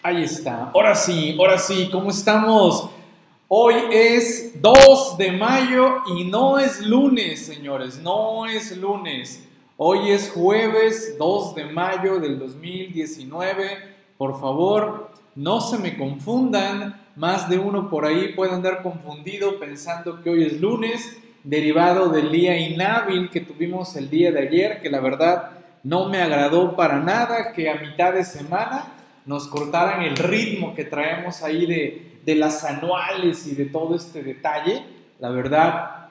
Ahí está. Ahora sí, ahora sí, ¿cómo estamos? Hoy es 2 de mayo y no es lunes, señores, no es lunes. Hoy es jueves 2 de mayo del 2019. Por favor, no se me confundan. Más de uno por ahí puede andar confundido pensando que hoy es lunes, derivado del día inhábil que tuvimos el día de ayer, que la verdad no me agradó para nada, que a mitad de semana nos cortaran el ritmo que traemos ahí de, de las anuales y de todo este detalle. La verdad,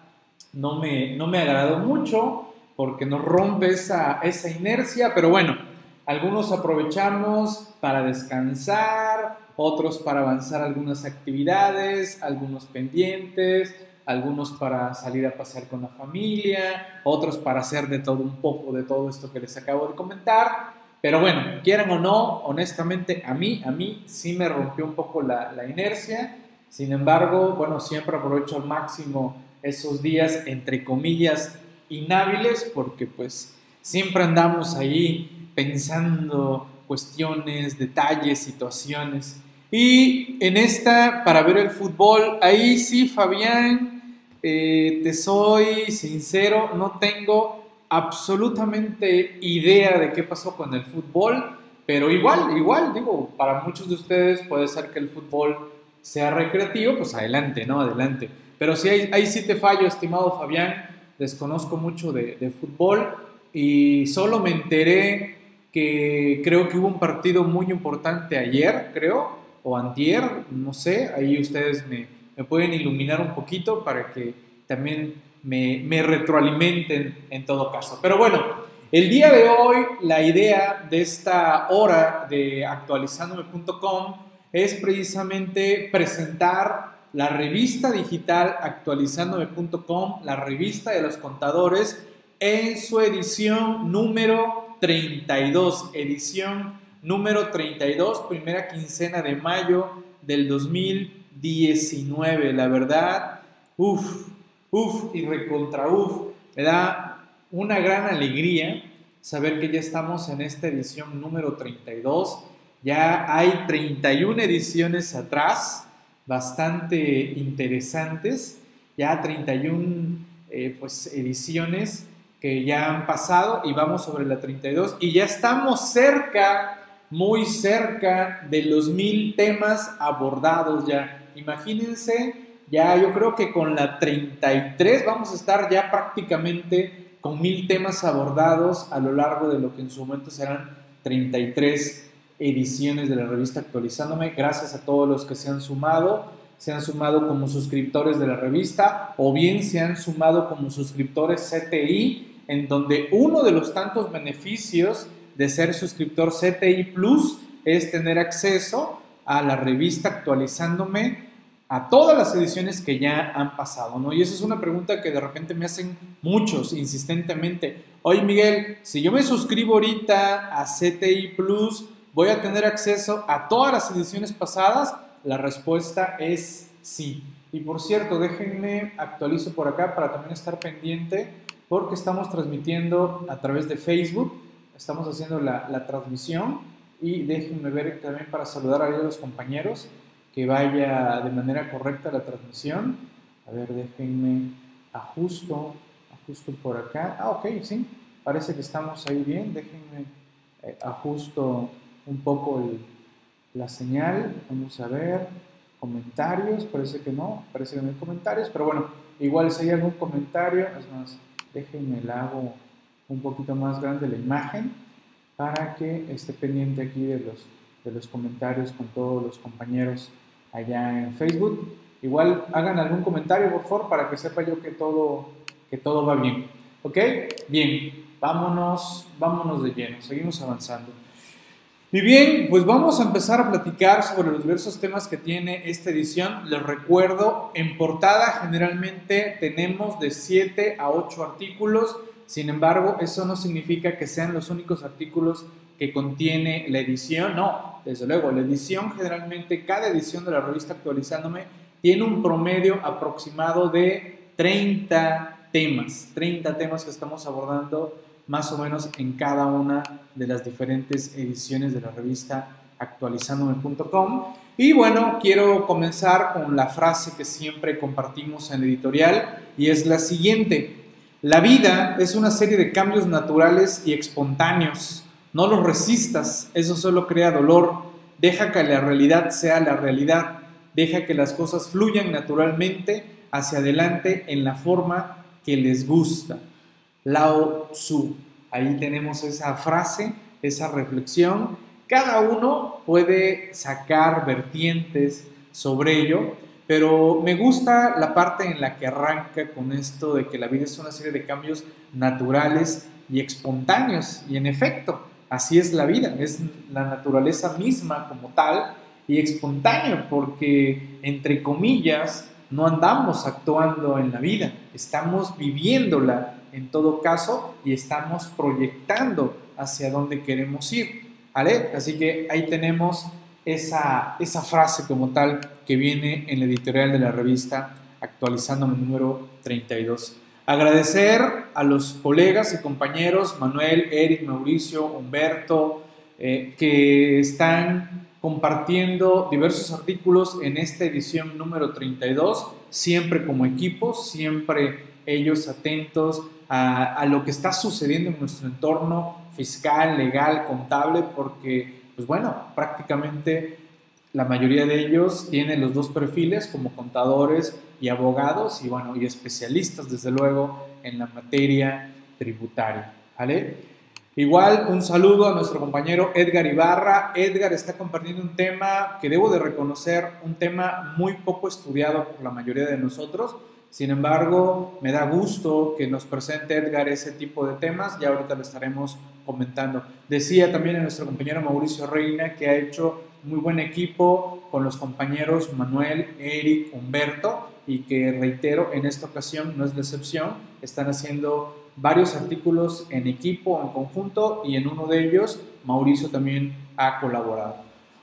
no me, no me agradó mucho porque nos rompe esa, esa inercia, pero bueno, algunos aprovechamos para descansar, otros para avanzar algunas actividades, algunos pendientes, algunos para salir a pasear con la familia, otros para hacer de todo un poco de todo esto que les acabo de comentar. Pero bueno, quieran o no, honestamente a mí, a mí sí me rompió un poco la, la inercia. Sin embargo, bueno, siempre aprovecho al máximo esos días, entre comillas, inhábiles, porque pues siempre andamos ahí pensando cuestiones, detalles, situaciones. Y en esta, para ver el fútbol, ahí sí, Fabián, eh, te soy sincero, no tengo absolutamente idea de qué pasó con el fútbol, pero igual, igual, digo, para muchos de ustedes puede ser que el fútbol sea recreativo, pues adelante, ¿no? Adelante. Pero si hay, ahí sí te fallo, estimado Fabián, desconozco mucho de, de fútbol y solo me enteré que creo que hubo un partido muy importante ayer, creo, o antier, no sé, ahí ustedes me, me pueden iluminar un poquito para que también me, retroalimenten en todo caso. Pero bueno, el día de hoy la idea de esta hora de actualizándome.com es precisamente presentar la revista digital actualizándome.com, la revista de los contadores, en su edición número 32, edición número 32, primera quincena de mayo del 2019. La verdad, uff, uf y recontra uf. Me da una gran alegría saber que ya estamos en esta edición número 32. Ya hay 31 ediciones atrás, bastante interesantes. Ya 31 eh, pues, ediciones que ya han pasado y vamos sobre la 32 y ya estamos cerca, muy cerca de los mil temas abordados ya. Imagínense ya yo creo que con la 33 vamos a estar ya prácticamente con mil temas abordados a lo largo de lo que en su momento serán 33 ediciones de la revista actualizándome. Gracias a todos los que se han sumado, se han sumado como suscriptores de la revista o bien se han sumado como suscriptores CTI, en donde uno de los tantos beneficios de ser suscriptor CTI Plus es tener acceso a la revista actualizándome a todas las ediciones que ya han pasado, ¿no? Y esa es una pregunta que de repente me hacen muchos insistentemente. Oye, Miguel, si yo me suscribo ahorita a CTI Plus, ¿voy a tener acceso a todas las ediciones pasadas? La respuesta es sí. Y por cierto, déjenme actualizo por acá para también estar pendiente, porque estamos transmitiendo a través de Facebook, estamos haciendo la, la transmisión y déjenme ver también para saludar a los compañeros que vaya de manera correcta la transmisión. A ver, déjenme ajusto, ajusto por acá. Ah, ok, sí, parece que estamos ahí bien. Déjenme eh, ajusto un poco la señal. Vamos a ver, comentarios, parece que no, parece que no hay comentarios, pero bueno, igual si hay algún comentario, es más, déjenme la hago un poquito más grande la imagen para que esté pendiente aquí de los, de los comentarios con todos los compañeros allá en Facebook. Igual hagan algún comentario, por favor, para que sepa yo que todo, que todo va bien. ¿Ok? Bien, vámonos, vámonos de lleno, seguimos avanzando. Y bien, pues vamos a empezar a platicar sobre los diversos temas que tiene esta edición. Les recuerdo, en portada generalmente tenemos de 7 a 8 artículos, sin embargo, eso no significa que sean los únicos artículos que contiene la edición, no, desde luego, la edición generalmente, cada edición de la revista actualizándome tiene un promedio aproximado de 30 temas, 30 temas que estamos abordando más o menos en cada una de las diferentes ediciones de la revista actualizandome.com. Y bueno, quiero comenzar con la frase que siempre compartimos en editorial y es la siguiente. La vida es una serie de cambios naturales y espontáneos. No los resistas, eso solo crea dolor. Deja que la realidad sea la realidad. Deja que las cosas fluyan naturalmente hacia adelante en la forma que les gusta. Lao Tzu. Ahí tenemos esa frase, esa reflexión. Cada uno puede sacar vertientes sobre ello, pero me gusta la parte en la que arranca con esto de que la vida es una serie de cambios naturales y espontáneos. Y en efecto, así es la vida, es la naturaleza misma como tal y espontáneo, porque entre comillas no andamos actuando en la vida, estamos viviéndola en todo caso y estamos proyectando hacia dónde queremos ir. Así que ahí tenemos esa, esa frase como tal que viene en la editorial de la revista actualizando el número 32. Agradecer a los colegas y compañeros Manuel, Eric, Mauricio, Humberto, eh, que están compartiendo diversos artículos en esta edición número 32, siempre como equipo, siempre ellos atentos a, lo que está sucediendo en nuestro entorno fiscal, legal, contable, porque, pues bueno, prácticamente la mayoría de ellos tienen los dos perfiles como contadores y abogados y, bueno, y especialistas, desde luego, en la materia tributaria. ¿vale? Igual un saludo a nuestro compañero Edgar Ibarra. Edgar está compartiendo un tema que debo de reconocer, un tema muy poco estudiado por la mayoría de nosotros, sin embargo, me da gusto que nos presente Edgar ese tipo de temas y ahorita lo estaremos comentando. Decía también a nuestro compañero Mauricio Reina que ha hecho muy buen equipo con los compañeros Manuel, Eric, Humberto y que reitero, en esta ocasión no es la excepción, están haciendo varios artículos en equipo, en conjunto y en uno de ellos Mauricio también ha colaborado.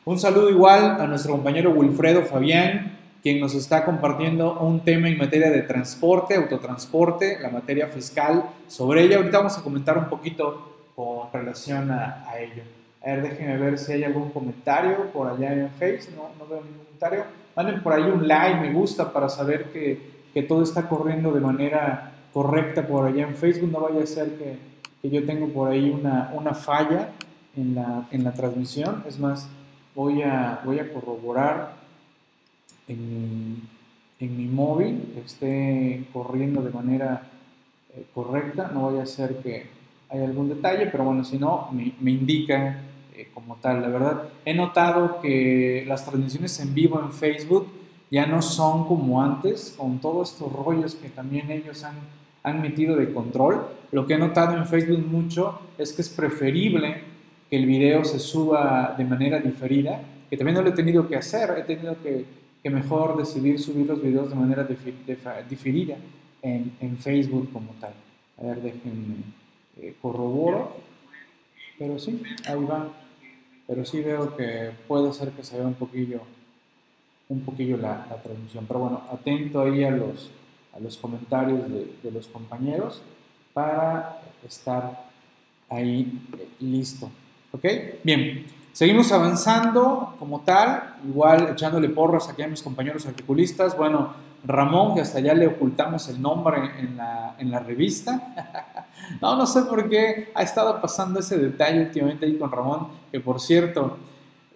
Un saludo igual a nuestro compañero Wilfredo Fabián, quien nos está compartiendo un tema en materia de transporte, autotransporte, la materia fiscal. Sobre ella ahorita vamos a comentar un poquito con relación a, ello. A ver, déjenme ver si hay algún comentario por allá en Facebook. No, no veo ningún comentario. Manden por ahí un like, me gusta, para saber que, que, todo está corriendo de manera correcta por allá en Facebook. No vaya a ser que, que yo tenga por ahí una, una falla en la, en la transmisión. Es más, voy a, voy a corroborar en mi, móvil esté corriendo de manera eh, correcta, no vaya a ser que haya algún detalle, pero bueno, si no, me, me indican eh, como tal. La verdad, he notado que las transmisiones en vivo en Facebook ya no son como antes, con todos estos rollos que también ellos han, han metido de control. Lo que he notado en Facebook mucho es que es preferible que el video se suba de manera diferida, que también no lo he tenido que hacer, he tenido que que mejor decidir subir los videos de manera diferida en, en Facebook como tal. A ver, déjenme eh, corroboro. Pero sí, ahí va. Pero sí veo que puede ser que se vea un poquillo, un poquillo la, la transmisión. Pero bueno, atento ahí a los, a los comentarios de, de los compañeros para estar ahí listo. ¿Ok? Bien. Seguimos avanzando como tal, igual echándole porras aquí a mis compañeros articulistas. Bueno, Ramón, que hasta ya le ocultamos el nombre en la, en la revista. no, no sé por qué ha estado pasando ese detalle últimamente ahí con Ramón, que por cierto,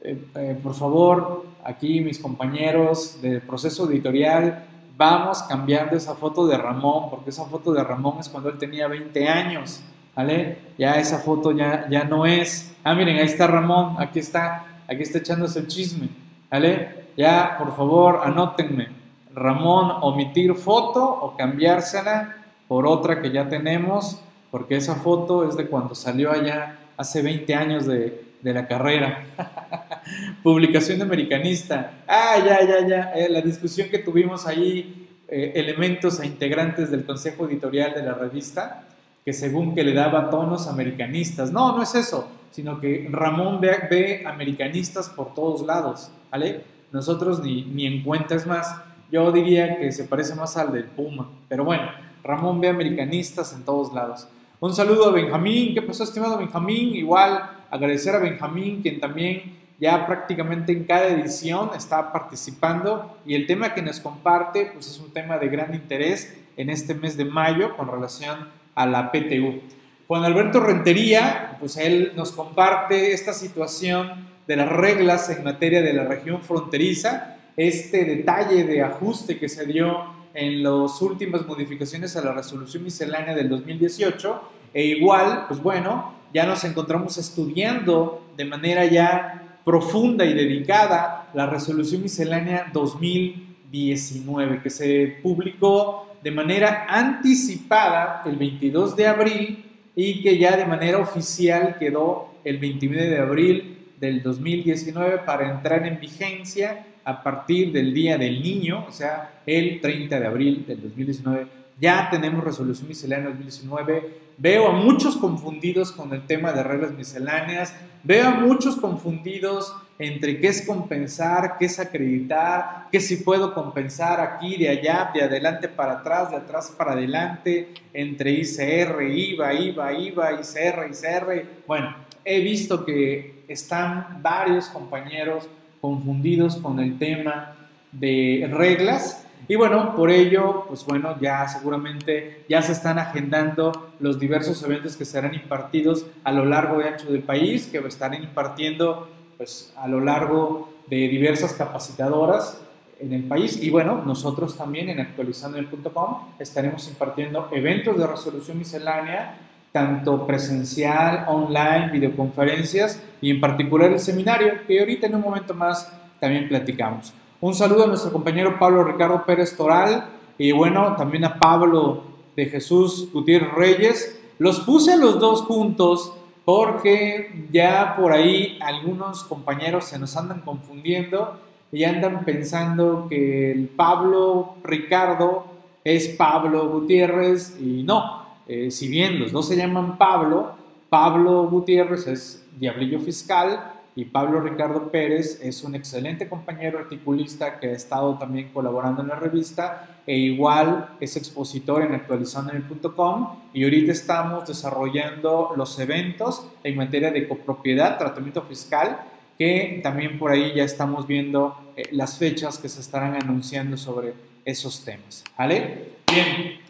eh, eh, por favor, aquí mis compañeros del proceso editorial, vamos cambiando esa foto de Ramón, porque esa foto de Ramón es cuando él tenía 20 años. ¿vale? Ya esa foto ya, ya no es. Ah, miren, ahí está Ramón, aquí está, aquí está echándose el chisme, ¿vale? Ya, por favor, anótenme. Ramón, omitir foto o cambiársela por otra que ya tenemos, porque esa foto es de cuando salió allá hace 20 años de, de la carrera. Publicación de americanista. Ah, ya, ya, ya. Eh, la discusión que tuvimos ahí, eh, elementos e integrantes del consejo editorial de la revista, que según que le daba tonos americanistas. No, no es eso, sino que Ramón ve, americanistas por todos lados, ¿vale? Nosotros ni, ni en más, yo diría que se parece más al del Puma, pero bueno, Ramón ve americanistas en todos lados. Un saludo a Benjamín, ¿qué pasó estimado Benjamín? Igual agradecer a Benjamín, quien también ya prácticamente en cada edición está participando y el tema que nos comparte pues es un tema de gran interés en este mes de mayo con relación a la PTU. Juan Alberto Rentería, pues él nos comparte esta situación de las reglas en materia de la región fronteriza, este detalle de ajuste que se dio en las últimas modificaciones a la resolución miscelánea del 2018 e igual, pues bueno, ya nos encontramos estudiando de manera ya profunda y dedicada la resolución miscelánea 2019 que se publicó de manera anticipada el 22 de abril y que ya de manera oficial quedó el 29 de abril del 2019 para entrar en vigencia a partir del Día del Niño, o sea, el 30 de abril del 2019. Ya tenemos resolución miscelánea 2019. Veo a muchos confundidos con el tema de reglas misceláneas. Veo a muchos confundidos entre qué es compensar, qué es acreditar, qué si puedo compensar aquí, de allá, de adelante para atrás, de atrás para adelante, entre ICR, IVA, IVA, IVA, ICR, ICR. Bueno, he visto que están varios compañeros confundidos con el tema de reglas. Y bueno, por ello, pues bueno, ya seguramente ya se están agendando los diversos eventos que serán impartidos a lo largo y ancho del país, que estarán impartiendo pues a lo largo de diversas capacitadoras en el país. Y bueno, nosotros también en actualizando.com estaremos impartiendo eventos de resolución miscelánea, tanto presencial, online, videoconferencias y en particular el seminario, que ahorita en un momento más también platicamos. Un saludo a nuestro compañero Pablo Ricardo Pérez Toral y bueno, también a Pablo de Jesús Gutiérrez Reyes. Los puse a los dos juntos porque ya por ahí algunos compañeros se nos andan confundiendo y andan pensando que el Pablo Ricardo es Pablo Gutiérrez y no. Eh, si bien los dos se llaman Pablo, Pablo Gutiérrez es diablillo fiscal y Pablo Ricardo Pérez es un excelente compañero articulista que ha estado también colaborando en la revista e igual es expositor en actualizandome.com y ahorita estamos desarrollando los eventos en materia de copropiedad, tratamiento fiscal, que también por ahí ya estamos viendo eh, las fechas que se estarán anunciando sobre esos temas. ¿Vale? Bien,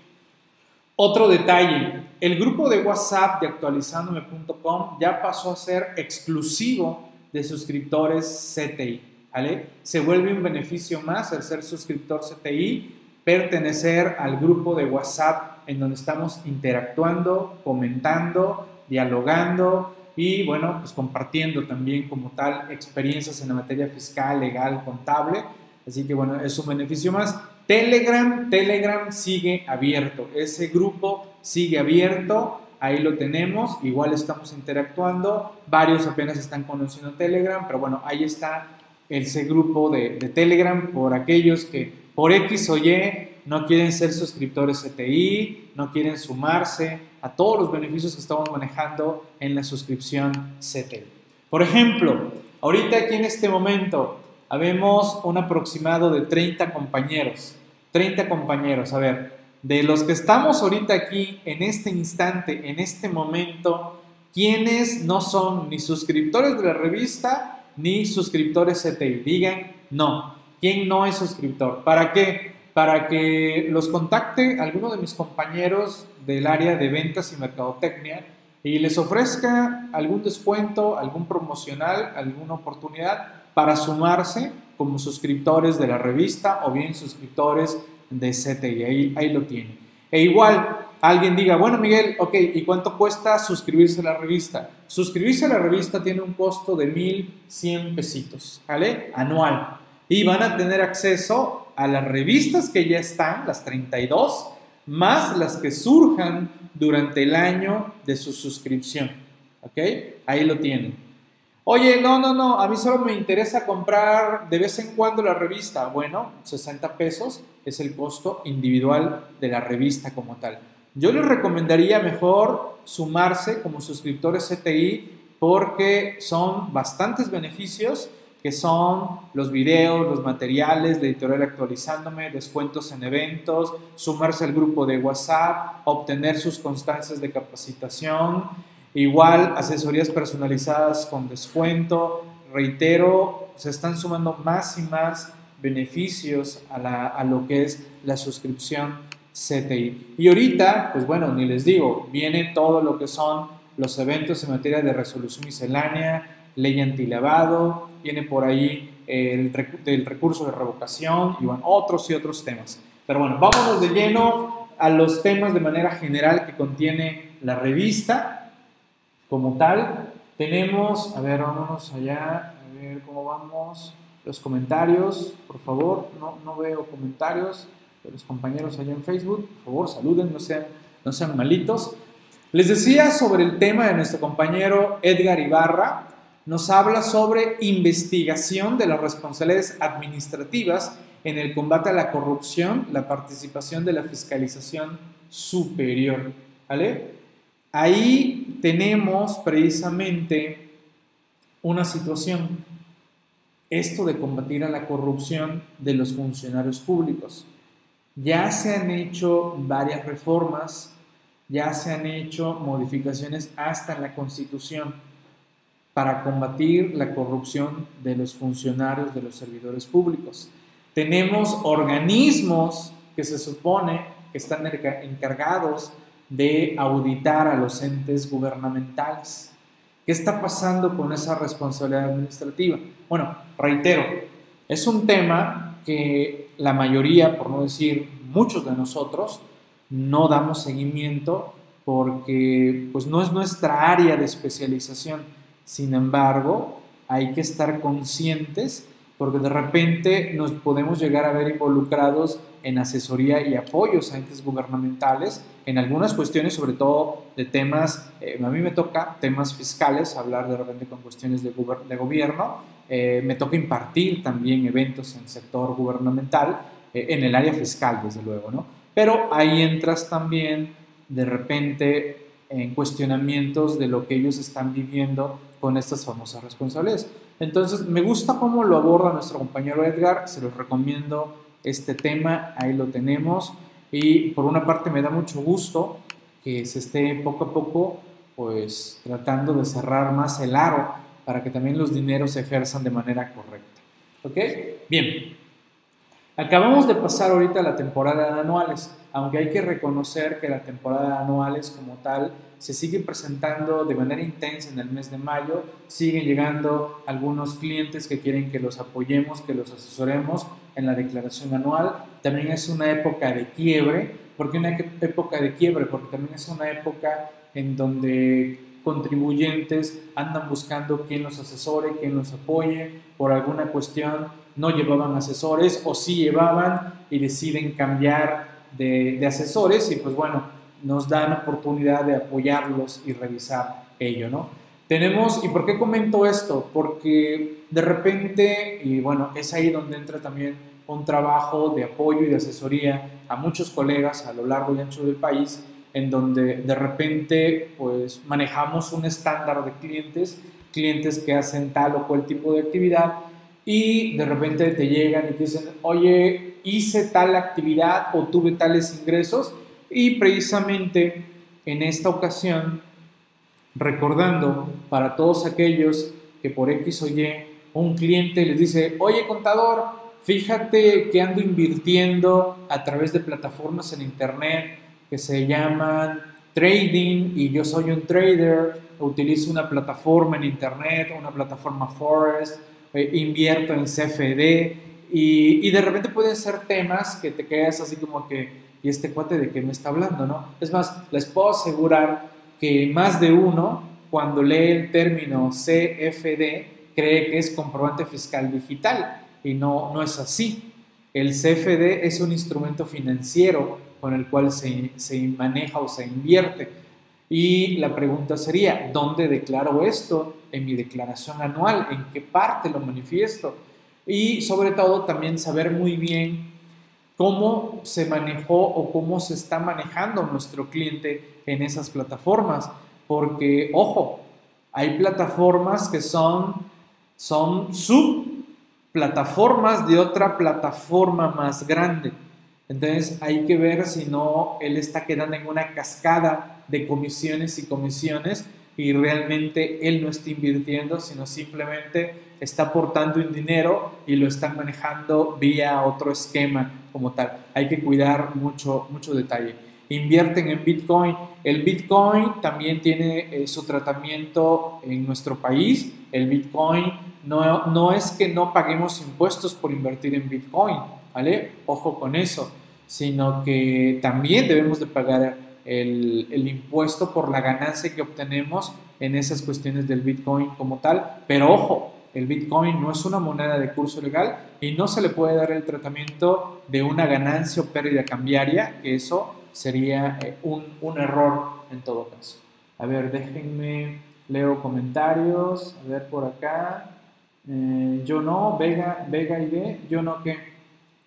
otro detalle, el grupo de WhatsApp de actualizandome.com ya pasó a ser exclusivo de suscriptores CTI. ¿vale? Se vuelve un beneficio más al ser suscriptor CTI, pertenecer al grupo de WhatsApp en donde estamos interactuando, comentando, dialogando y bueno, pues compartiendo también como tal experiencias en la materia fiscal, legal, contable. Así que bueno, es un beneficio más. Telegram, Telegram sigue abierto, ese grupo sigue abierto, ahí lo tenemos, igual estamos interactuando, varios apenas están conociendo Telegram, pero bueno, ahí está ese grupo de, Telegram. Por aquellos que por X o Y no quieren ser suscriptores CTI, no quieren sumarse a todos los beneficios que estamos manejando en la suscripción CTI. Por ejemplo, ahorita aquí en este momento habemos un aproximado de 30 compañeros 30 compañeros. A ver, de los que estamos ahorita aquí, en este instante, en este momento, ¿quiénes no son ni suscriptores de la revista ni suscriptores CTI? Digan no. ¿Quién no es suscriptor? ¿Para qué? Para que los contacte alguno de mis compañeros del área de ventas y mercadotecnia y les ofrezca algún descuento, algún promocional, alguna oportunidad para sumarse como suscriptores de la revista o bien suscriptores de CTI. Ahí, ahí lo tiene. E igual, alguien diga, bueno Miguel, ok, ¿y cuánto cuesta suscribirse a la revista? Suscribirse a la revista tiene un costo de 1.100 pesitos, ¿vale? Anual. Y van a tener acceso a las revistas que ya están, las 32, más las que surjan durante el año de su suscripción. ¿Ok? Ahí lo tienen. Oye, no, no, no, a mí solo me interesa comprar de vez en cuando la revista. Bueno, 60 pesos es el costo individual de la revista como tal. Yo les recomendaría mejor sumarse como suscriptores CTI porque son bastantes beneficios que son los videos, los materiales, la editorial actualizándome, descuentos en eventos, sumarse al grupo de WhatsApp, obtener sus constancias de capacitación, Igual, asesorías personalizadas con descuento, reitero, se están sumando más y más beneficios a, lo que es la suscripción CTI. Y ahorita, pues bueno, ni les digo, viene todo lo que son los eventos en materia de resolución miscelánea, ley antilavado, viene por ahí el, el recurso de revocación y bueno, otros y otros temas. Pero bueno, vámonos de lleno a los temas de manera general que contiene la revista como tal. Tenemos, a ver, vámonos allá, a ver cómo vamos. Los comentarios, por favor, no, no veo comentarios de los compañeros allá en Facebook. Por favor, saluden, no sean, no sean malitos. Les decía sobre el tema de nuestro compañero Edgar Ibarra, nos habla sobre investigación de las responsabilidades administrativas en el combate a la corrupción, la participación de la fiscalización superior. ¿vale? Ahí tenemos precisamente una situación, esto de combatir a la corrupción de los funcionarios públicos. Ya se han hecho varias reformas, ya se han hecho modificaciones hasta en la Constitución para combatir la corrupción de los funcionarios, de los servidores públicos. Tenemos organismos que se supone que están encargados de auditar a los entes gubernamentales. ¿Qué está pasando con esa responsabilidad administrativa? Bueno, reitero, es un tema que la mayoría, por no decir muchos de nosotros, no damos seguimiento porque pues no es nuestra área de especialización sin embargo, hay que estar conscientes porque de repente nos podemos llegar a ver involucrados en asesoría y apoyos a entes gubernamentales, en algunas cuestiones, sobre todo de temas, eh, a mí me toca temas fiscales, hablar de repente con cuestiones de, gobierno, eh, me toca impartir también eventos en el sector gubernamental, eh, en el área fiscal, desde luego, ¿no? Pero ahí entras también de repente en cuestionamientos de lo que ellos están viviendo con estas famosas responsabilidades. Entonces, me gusta cómo lo aborda nuestro compañero Edgar, se los recomiendo este tema, ahí lo tenemos. Y por una parte me da mucho gusto que se esté poco a poco pues tratando de cerrar más el aro para que también los dineros se ejerzan de manera correcta. ¿Ok? Bien. Acabamos de pasar ahorita la temporada de anuales, aunque hay que reconocer que la temporada de anuales como tal se sigue presentando de manera intensa en el mes de mayo, siguen llegando algunos clientes que quieren que los apoyemos, que los asesoremos en la declaración anual. También es una época de quiebre, ¿por qué una época de quiebre? Porque también es una época en donde contribuyentes andan buscando quién los asesore, quién los apoye, por alguna cuestión no llevaban asesores o sí llevaban y deciden cambiar de, asesores y pues bueno, nos dan oportunidad de apoyarlos y revisar ello, ¿no? Tenemos, ¿y por qué comento esto? Porque de repente, y bueno, es ahí donde entra también un trabajo de apoyo y de asesoría a muchos colegas a lo largo y ancho del país, en donde de repente pues manejamos un estándar de clientes, clientes que hacen tal o cual tipo de actividad y de repente te llegan y te dicen, oye, hice tal actividad o tuve tales ingresos y precisamente en esta ocasión, recordando para todos aquellos que por X o Y un cliente les dice, oye contador, fíjate que ando invirtiendo a través de plataformas en internet que se llaman trading y yo soy un trader, utilizo una plataforma en internet, una plataforma Forest, eh, invierto en CFD y, y, de repente pueden ser temas que te quedas así como que, ¿y este cuate de qué me está hablando? ¿no? Es más, les puedo asegurar que más de uno, cuando lee el término CFD, cree que es comprobante fiscal digital y no, no es así. El CFD es un instrumento financiero con el cual se, se maneja o se invierte. Y la pregunta sería, ¿dónde declaro esto? En mi declaración anual, ¿en qué parte lo manifiesto? Y sobre todo también saber muy bien cómo se manejó o cómo se está manejando nuestro cliente en esas plataformas. Porque, ojo, hay plataformas que son, son subplataformas de otra plataforma más grande. Entonces hay que ver si no él está quedando en una cascada de comisiones y comisiones y realmente él no está invirtiendo, sino simplemente está aportando un dinero y lo están manejando vía otro esquema como tal. Hay que cuidar mucho, mucho detalle. Invierten en Bitcoin. El Bitcoin también tiene eh, su tratamiento en nuestro país. El Bitcoin no, no es que no paguemos impuestos por invertir en Bitcoin, ¿vale? Ojo con eso, sino que también debemos de pagar el, el impuesto por la ganancia que obtenemos en esas cuestiones del Bitcoin como tal. Pero ojo, el Bitcoin no es una moneda de curso legal y no se le puede dar el tratamiento de una ganancia o pérdida cambiaria, que eso sería eh, un, un error en todo caso. A ver, déjenme, leo comentarios, a ver por acá. Eh, yo no, Vega, Vega ID, yo no que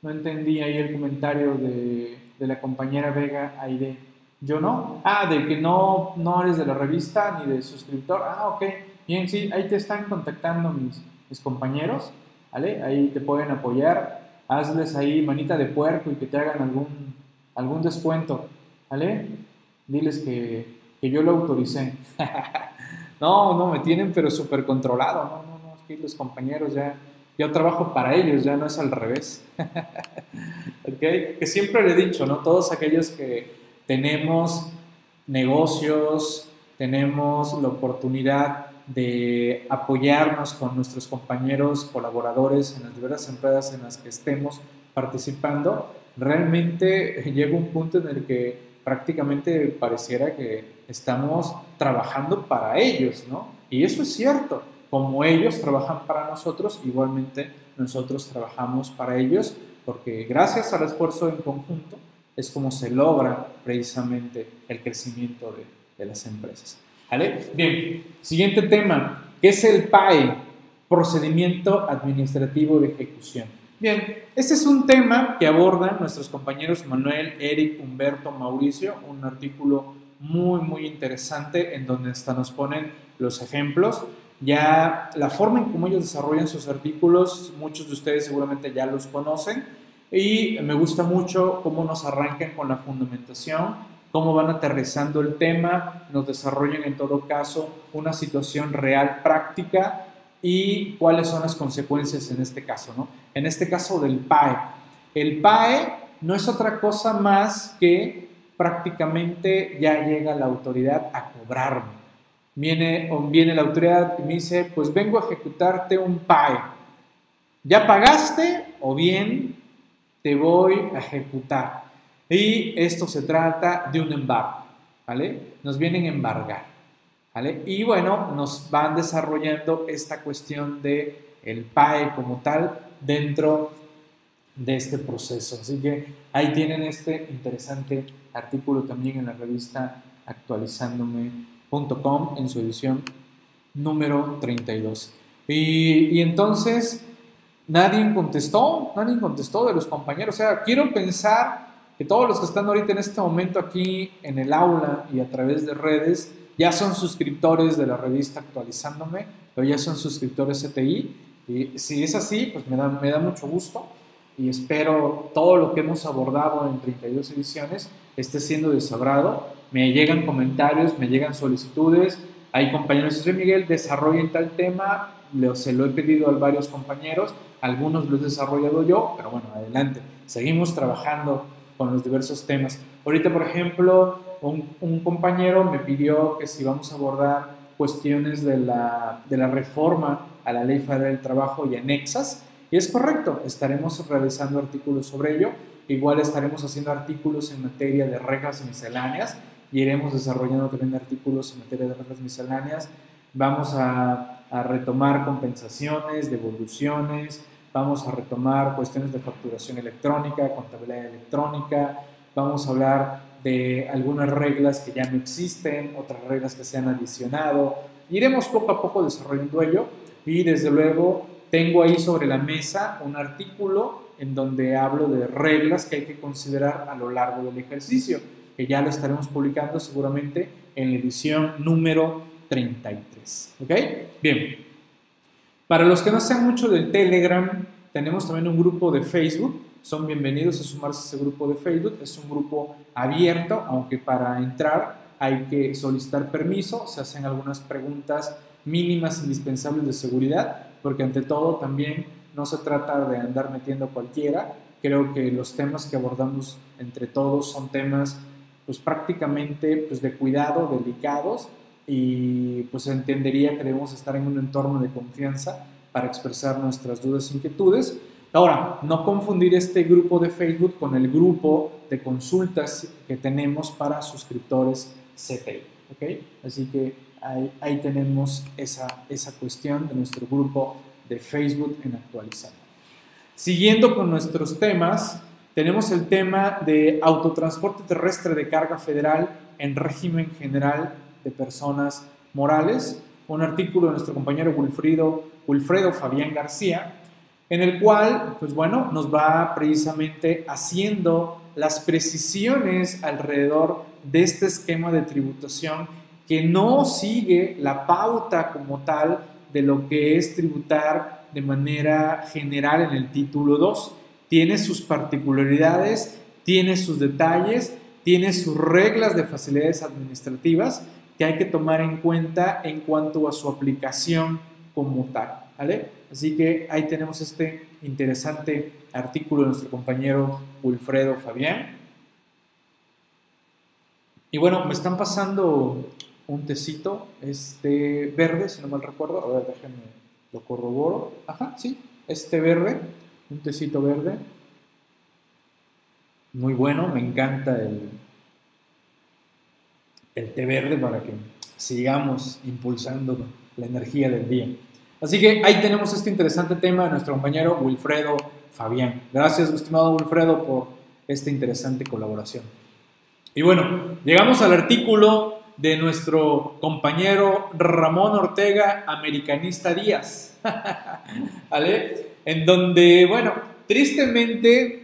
no entendí ahí el comentario de, de la compañera Vega ID. Yo no. Ah, de que no, no eres de la revista ni de suscriptor. Ah, ok. Bien, sí, ahí te están contactando mis, mis compañeros, ¿vale? Ahí te pueden apoyar. Hazles ahí manita de puerco y que te hagan algún, algún descuento, ¿vale? Diles que, que yo lo autoricé. no, no, me tienen pero súper controlado. No, no, no, aquí los compañeros ya, yo trabajo para ellos, ya no es al revés. ¿Ok? Que siempre le he dicho, ¿no? Todos aquellos que tenemos negocios, tenemos la oportunidad de apoyarnos con nuestros compañeros, colaboradores en las diversas empresas en las que estemos participando, realmente llega un punto en el que prácticamente pareciera que estamos trabajando para ellos, ¿no? Y eso es cierto, como ellos trabajan para nosotros, igualmente nosotros trabajamos para ellos, porque gracias al esfuerzo en conjunto, es como se logra precisamente el crecimiento de, de las empresas. Bien, siguiente tema, ¿qué es el PAE? Procedimiento Administrativo de Ejecución. Bien, este es un tema que abordan nuestros compañeros Manuel, Eric, Humberto, Mauricio, un artículo muy, muy interesante en donde hasta nos ponen los ejemplos. Ya la forma en cómo ellos desarrollan sus artículos, muchos de ustedes seguramente ya los conocen, y me gusta mucho cómo nos arrancan con la fundamentación, cómo van aterrizando el tema, nos desarrollan en todo caso una situación real, práctica y cuáles son las consecuencias en este caso, ¿no? En este caso del PAE. El PAE no es otra cosa más que prácticamente ya llega la autoridad a cobrarme. Viene, viene la autoridad y me dice, pues vengo a ejecutarte un PAE. ¿Ya pagaste o bien te voy a ejecutar. Y esto se trata de un embargo, ¿vale? Nos vienen a embargar, ¿vale? Y bueno, nos van desarrollando esta cuestión de el PAE como tal dentro de este proceso. Así que ahí tienen este interesante artículo también en la revista actualizándome.com en su edición número 32. Y, y entonces Nadie contestó, nadie contestó de los compañeros. O sea, quiero pensar que todos los que están ahorita en este momento aquí en el aula y a través de redes ya son suscriptores de la revista actualizándome, pero ya son suscriptores CTI. Y si es así, pues me da, me da mucho gusto y espero todo lo que hemos abordado en 32 ediciones esté siendo de Me llegan comentarios, me llegan solicitudes. Hay compañeros, José Miguel, desarrollen tal tema, se lo he pedido a varios compañeros algunos los he desarrollado yo, pero bueno, adelante. Seguimos trabajando con los diversos temas. Ahorita, por ejemplo, un, compañero me pidió que si vamos a abordar cuestiones de la, de la reforma a la Ley Federal del Trabajo y anexas, y es correcto, estaremos realizando artículos sobre ello. Igual estaremos haciendo artículos en materia de reglas misceláneas y iremos desarrollando también artículos en materia de reglas misceláneas. Vamos a, a retomar compensaciones, devoluciones, vamos a retomar cuestiones de facturación electrónica, contabilidad electrónica, vamos a hablar de algunas reglas que ya no existen, otras reglas que se han adicionado. Iremos poco a poco desarrollando ello y desde luego tengo ahí sobre la mesa un artículo en donde hablo de reglas que hay que considerar a lo largo del ejercicio, que ya lo estaremos publicando seguramente en la edición número 33. ¿Ok? Bien. Para los que no sean mucho del Telegram, tenemos también un grupo de Facebook. Son bienvenidos a sumarse a ese grupo de Facebook. Es un grupo abierto, aunque para entrar hay que solicitar permiso. Se hacen algunas preguntas mínimas indispensables de seguridad, porque ante todo también no se trata de andar metiendo cualquiera. Creo que los temas que abordamos entre todos son temas pues prácticamente pues, de cuidado, delicados, y pues entendería que debemos estar en un entorno de confianza para expresar nuestras dudas e inquietudes. Ahora, no confundir este grupo de Facebook con el grupo de consultas que tenemos para suscriptores CTI. ¿okay? Así que ahí, ahí tenemos esa, esa cuestión de nuestro grupo de Facebook en actualizar. Siguiendo con nuestros temas, tenemos el tema de autotransporte terrestre de carga federal en régimen general de personas morales, un artículo de nuestro compañero Wilfrido, Wilfredo Fabián García, en el cual, pues bueno, nos va precisamente haciendo las precisiones alrededor de este esquema de tributación que no sigue la pauta como tal de lo que es tributar de manera general en el título 2. Tiene sus particularidades, tiene sus detalles, tiene sus reglas de facilidades administrativas que hay que tomar en cuenta en cuanto a su aplicación como tal. ¿vale? Así que ahí tenemos este interesante artículo de nuestro compañero Wilfredo Fabián. Y bueno, me están pasando un tecito, este verde, si no mal recuerdo. A ver, déjenme, lo corroboro. Ajá, sí, este verde, un tecito verde. Muy bueno, me encanta el, el té verde para que sigamos impulsando la energía del día. Así que ahí tenemos este interesante tema de nuestro compañero Wilfredo Fabián. Gracias, estimado Wilfredo, por esta interesante colaboración. Y bueno, llegamos al artículo de nuestro compañero Ramón Ortega, americanista Díaz, ¿vale? En donde, bueno, tristemente,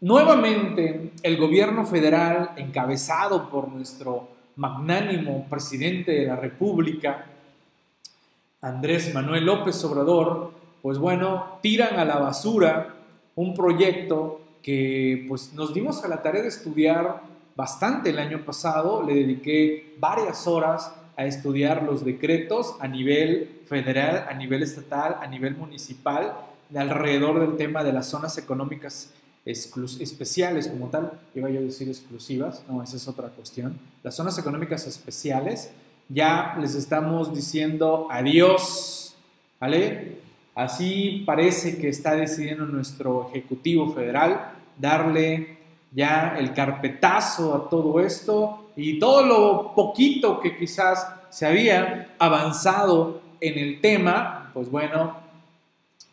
nuevamente el gobierno federal, encabezado por nuestro magnánimo presidente de la República, Andrés Manuel López Obrador, pues bueno, tiran a la basura un proyecto que pues nos dimos a la tarea de estudiar bastante el año pasado, le dediqué varias horas a estudiar los decretos a nivel federal, a nivel estatal, a nivel municipal, alrededor del tema de las zonas económicas especiales como tal, iba yo a decir exclusivas, no, esa es otra cuestión. Las zonas económicas especiales, ya les estamos diciendo adiós, ¿vale? Así parece que está decidiendo nuestro Ejecutivo Federal darle ya el carpetazo a todo esto y todo lo poquito que quizás se había avanzado en el tema, pues bueno,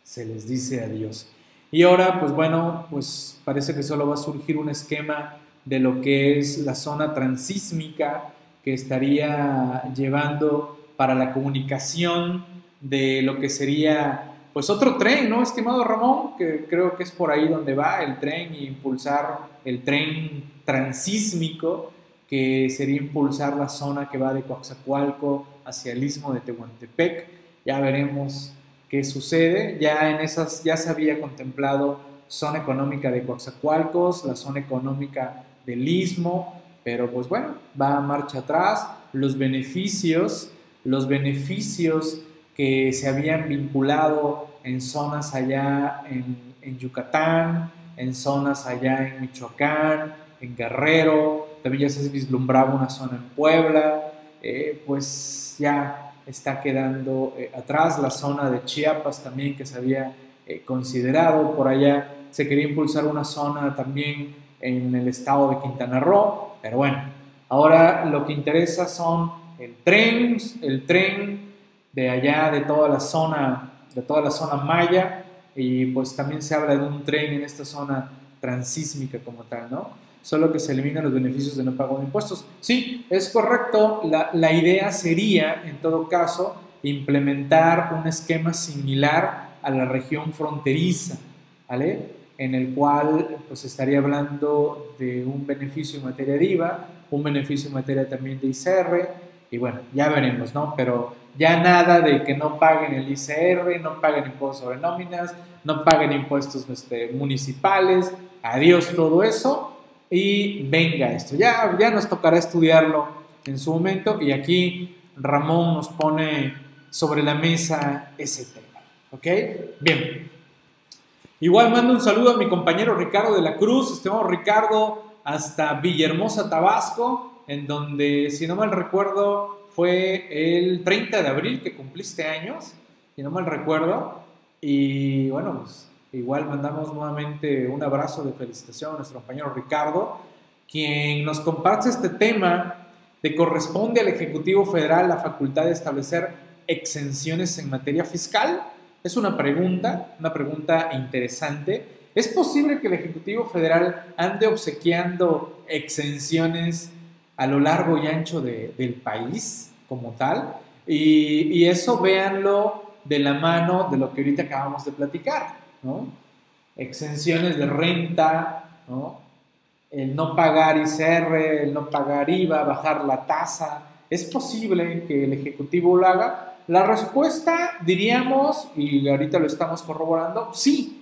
se les dice adiós. Y ahora, pues bueno, pues parece que solo va a surgir un esquema de lo que es la zona transísmica que estaría llevando para la comunicación de lo que sería pues otro tren, ¿no, estimado Ramón? Que creo que es por ahí donde va el tren y impulsar el tren transísmico, que sería impulsar la zona que va de Coaxacualco hacia el istmo de Tehuantepec. Ya veremos qué sucede. Ya en esas ya se había contemplado zona económica de Coaxacualcos, la zona económica del istmo, pero pues bueno, va a marcha atrás. Los beneficios, los beneficios que se habían vinculado en zonas allá en, Yucatán, en zonas allá en Michoacán, en Guerrero, también ya se vislumbraba una zona en Puebla, eh, pues ya está quedando eh, atrás la zona de Chiapas también que se había eh, considerado, por allá se quería impulsar una zona también en el estado de Quintana Roo, pero bueno, ahora lo que interesa son el tren, el tren de allá, de toda la zona, de toda la zona maya, y pues también se habla de un tren en esta zona transísmica como tal, ¿no? Solo que se eliminan los beneficios de no pago de impuestos. Sí, es correcto, la, la idea sería, en todo caso, implementar un esquema similar a la región fronteriza, ¿vale? En el cual pues estaría hablando de un beneficio en materia de IVA, un beneficio en materia también de ICR, y bueno, ya veremos, ¿no? Pero ya nada de que no paguen el ICR, no paguen impuestos sobre nóminas, no paguen impuestos este, municipales, adiós todo eso y venga esto. Ya, ya nos tocará estudiarlo en su momento y aquí Ramón nos pone sobre la mesa ese tema. ¿Ok? Bien. Igual mando un saludo a mi compañero Ricardo de la Cruz, estimado Ricardo, hasta Villahermosa, Tabasco, en donde, si no mal recuerdo, fue el 30 de abril que cumpliste años, si no mal recuerdo. Y bueno, pues igual mandamos nuevamente un abrazo de felicitación a nuestro compañero Ricardo, quien nos comparte este tema de corresponde al Ejecutivo Federal la facultad de establecer exenciones en materia fiscal. Es una pregunta, una pregunta interesante. ¿Es posible que el Ejecutivo Federal ande obsequiando exenciones a lo largo y ancho del país como tal? Y, y eso véanlo de la mano de lo que ahorita acabamos de platicar, ¿no? Exenciones de renta, ¿no? El no pagar ICR, el no pagar IVA, bajar la tasa. ¿Es posible que el Ejecutivo lo haga? La respuesta, diríamos, y ahorita lo estamos corroborando, sí.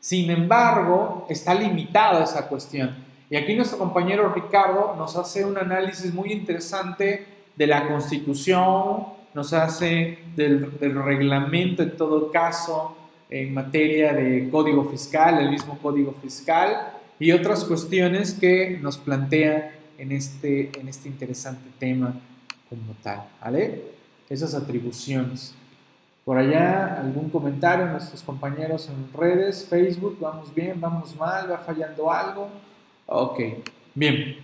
Sin embargo, está limitada esa cuestión. Y aquí nuestro compañero Ricardo nos hace un análisis muy interesante de la Constitución, nos hace del, reglamento en todo caso en materia de código fiscal, el mismo código fiscal y otras cuestiones que nos plantea en este, en este interesante tema como tal, ¿vale? Esas atribuciones. Por allá, algún comentario, nuestros compañeros en redes, Facebook, vamos bien, vamos mal, va fallando algo. Ok, bien.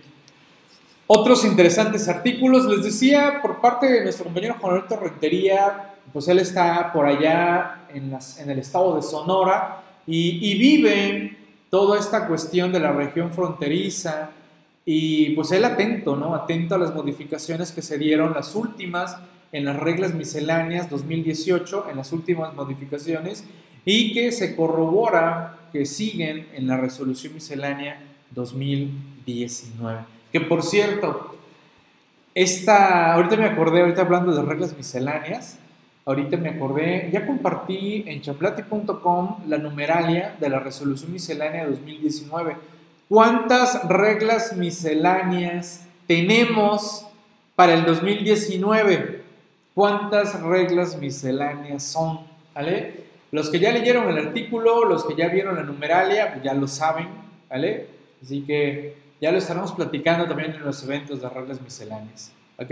Otros interesantes artículos, les decía, por parte de nuestro compañero Juan Alberto Rentería, pues él está por allá en, el estado de Sonora y, y, vive toda esta cuestión de la región fronteriza y pues él atento, ¿no? Atento a las modificaciones que se dieron, las últimas en las reglas misceláneas 2018, en las últimas modificaciones y que se corrobora que siguen en la resolución miscelánea 2019. Que por cierto, esta, ahorita me acordé, ahorita hablando de reglas misceláneas, ahorita me acordé, ya compartí en chaplati.com la numeralia de la resolución miscelánea 2019. ¿Cuántas reglas misceláneas tenemos para el 2019? ¿Cuántas reglas misceláneas son? ¿Vale? Los que ya leyeron el artículo, los que ya vieron la numeralia, pues ya lo saben, ¿vale? Así que ya lo estaremos platicando también en los eventos de reglas misceláneas. ¿Ok?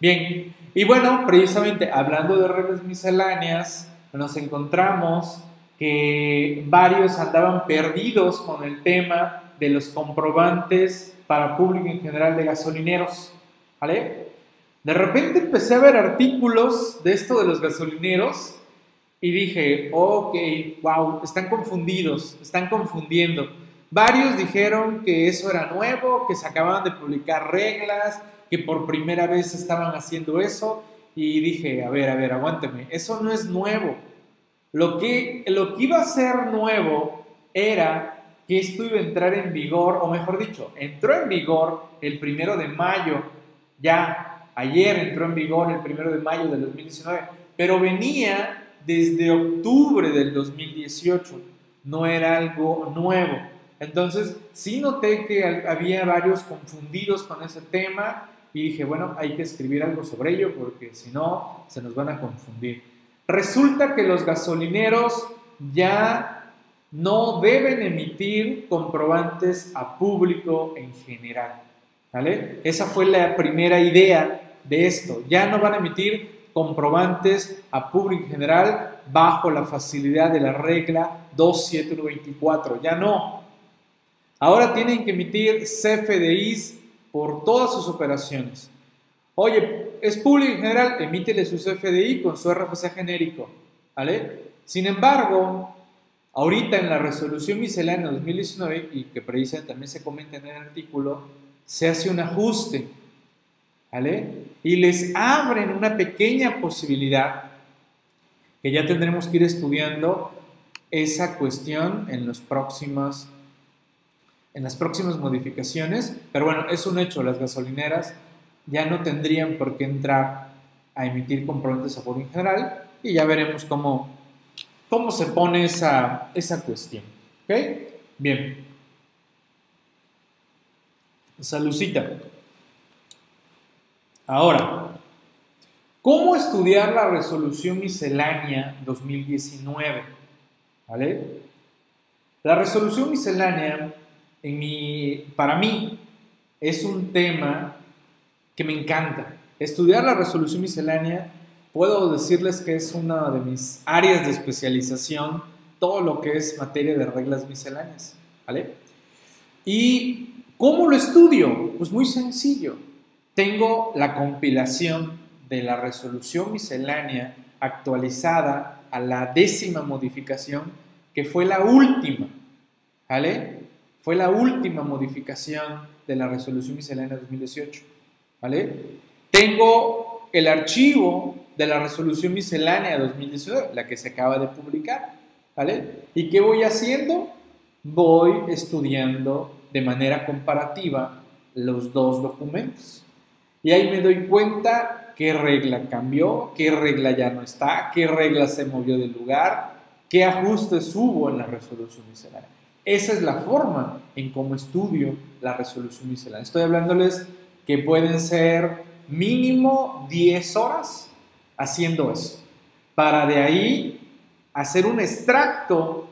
Bien, y bueno, precisamente hablando de reglas misceláneas, nos encontramos que varios andaban perdidos con el tema de los comprobantes para público en general de gasolineros. ¿Vale? De repente empecé a ver artículos de esto de los gasolineros y dije, ok, wow, están confundidos, están confundiendo. Varios dijeron que eso era nuevo, que se acababan de publicar reglas, que por primera vez estaban haciendo eso. Y dije, a ver, a ver, aguánteme, eso no es nuevo. Lo que, lo que iba a ser nuevo era que esto iba a entrar en vigor, o mejor dicho, entró en vigor el primero de mayo, ya ayer entró en vigor el primero de mayo del 2019, pero venía desde octubre del 2018, no era algo nuevo. Entonces, sí noté que había varios confundidos con ese tema y dije, bueno, hay que escribir algo sobre ello porque si no, se nos van a confundir. Resulta que los gasolineros ya no deben emitir comprobantes a público en general. ¿Vale? Esa fue la primera idea de esto. Ya no van a emitir comprobantes a público en general bajo la facilidad de la regla 27124. Ya no. Ahora tienen que emitir CFDIs por todas sus operaciones. Oye, es público en general, emítele su CFDI con su RFC genérico. ¿Vale? Sin embargo, ahorita en la resolución miscelánea 2019, y que precisamente también se comenta en el artículo, se hace un ajuste. ¿Vale? Y les abren una pequeña posibilidad que ya tendremos que ir estudiando esa cuestión en los próximos en las próximas modificaciones, pero bueno, es un hecho, las gasolineras ya no tendrían por qué entrar a emitir comprobantes a favor en general y ya veremos cómo, cómo se pone esa, esa cuestión. ¿Ok? Bien. Salucita. Ahora, ¿Cómo estudiar la resolución miscelánea 2019? ¿Vale? La resolución miscelánea, para mí, es un tema que me encanta. Estudiar la resolución miscelánea, puedo decirles que es una de mis áreas de especialización, todo lo que es materia de reglas misceláneas. ¿Vale? ¿Y cómo lo estudio? Pues muy sencillo. Tengo la compilación de la resolución miscelánea actualizada a la décima modificación, que fue la última, ¿vale? Fue la última modificación de la resolución miscelánea 2018, ¿vale? Tengo el archivo de la resolución miscelánea 2018, la que se acaba de publicar, ¿vale? ¿Y qué voy haciendo? Voy estudiando de manera comparativa los dos documentos. Y ahí me doy cuenta qué regla cambió, qué regla ya no está, qué regla se movió del lugar, qué ajustes hubo en la resolución miscelánea. Esa es la forma en cómo estudio la resolución miscelánea. Estoy hablándoles que pueden ser mínimo 10 horas haciendo eso, para de ahí hacer un extracto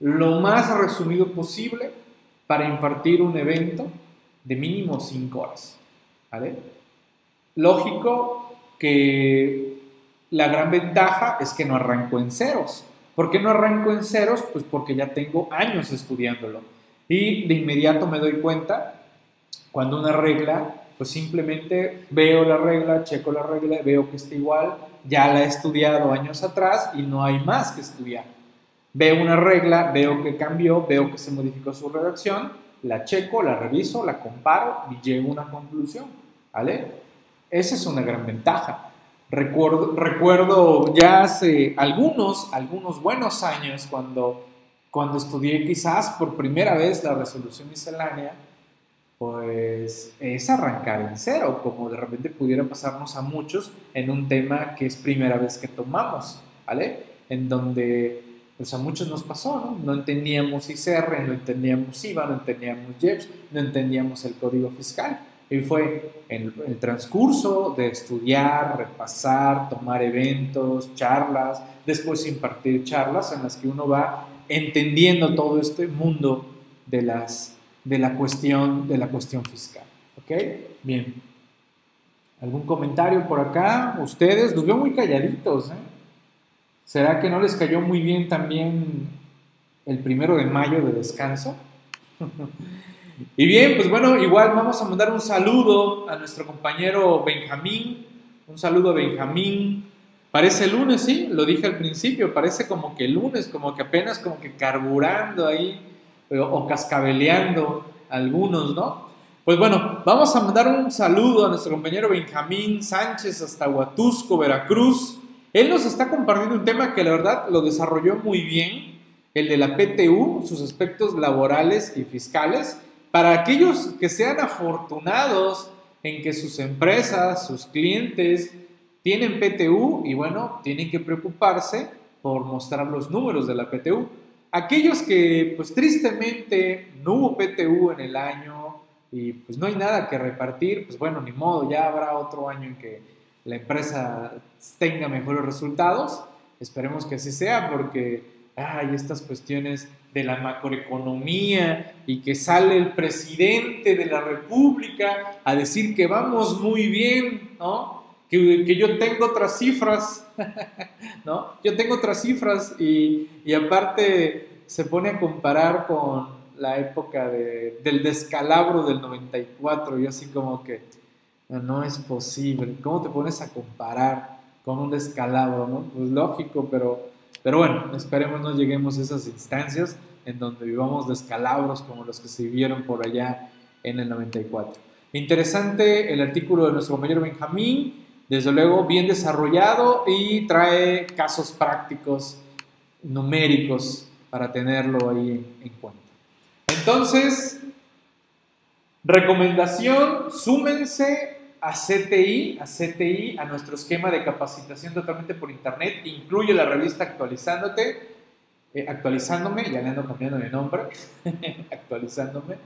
lo más resumido posible para impartir un evento de mínimo 5 horas. Lógico que la gran ventaja es que no arranco en ceros. ¿Por qué no arranco en ceros? Pues porque ya tengo años estudiándolo. Y de inmediato me doy cuenta cuando una regla, pues simplemente veo la regla, checo la regla, veo que está igual, ya la he estudiado años atrás y no hay más que estudiar. Veo una regla, veo que cambió, veo que se modificó su redacción, la checo, la reviso, la comparo y llego a una conclusión. ¿Vale? Esa es una gran ventaja. Recuerdo, recuerdo ya hace algunos, algunos buenos años cuando, cuando estudié quizás por primera vez la resolución miscelánea, pues es arrancar en cero, como de repente pudiera pasarnos a muchos en un tema que es primera vez que tomamos, ¿vale? En donde pues a muchos nos pasó, ¿no? No entendíamos ICR, no entendíamos IVA, no entendíamos JEPS, no entendíamos el código fiscal. Y fue el, transcurso de estudiar, repasar, tomar eventos, charlas, después impartir charlas en las que uno va entendiendo todo este mundo de, las, de, la, cuestión, de la cuestión fiscal. ¿Ok? Bien. ¿Algún comentario por acá? Ustedes los veo muy calladitos. ¿eh? ¿Será que no les cayó muy bien también el primero de mayo de descanso? Y bien, pues bueno, igual vamos a mandar un saludo a nuestro compañero Benjamín. Un saludo a Benjamín. Parece lunes, sí, lo dije al principio, parece como que lunes, como que apenas como que carburando ahí o, cascabeleando algunos, ¿no? Pues bueno, vamos a mandar un saludo a nuestro compañero Benjamín Sánchez hasta Huatusco, Veracruz. Él nos está compartiendo un tema que la verdad lo desarrolló muy bien, el de la PTU, sus aspectos laborales y fiscales para aquellos que sean afortunados en que sus empresas, sus clientes tienen PTU y bueno, tienen que preocuparse por mostrar los números de la PTU. Aquellos que pues tristemente no hubo PTU en el año y pues no hay nada que repartir, pues bueno, ni modo, ya habrá otro año en que la empresa tenga mejores resultados. Esperemos que así sea porque hay estas cuestiones de la macroeconomía y que sale el presidente de la República a decir que vamos muy bien, ¿no? Que, yo tengo otras cifras, ¿no? Yo tengo otras cifras y, y, aparte se pone a comparar con la época de, del descalabro del 94 y así como que no es posible, ¿cómo te pones a comparar con un descalabro. Pues lógico, pero pero bueno, esperemos no lleguemos a esas instancias en donde vivamos descalabros como los que se vivieron por allá en el 94. Interesante el artículo de nuestro compañero Benjamín, desde luego bien desarrollado y trae casos prácticos, numéricos, para tenerlo ahí en, cuenta. Entonces, recomendación, súmense a CTI, a CTI, a nuestro esquema de capacitación totalmente por internet, incluye la revista Actualizándote, eh, actualizándome, ya le ando cambiando de nombre, actualizándome,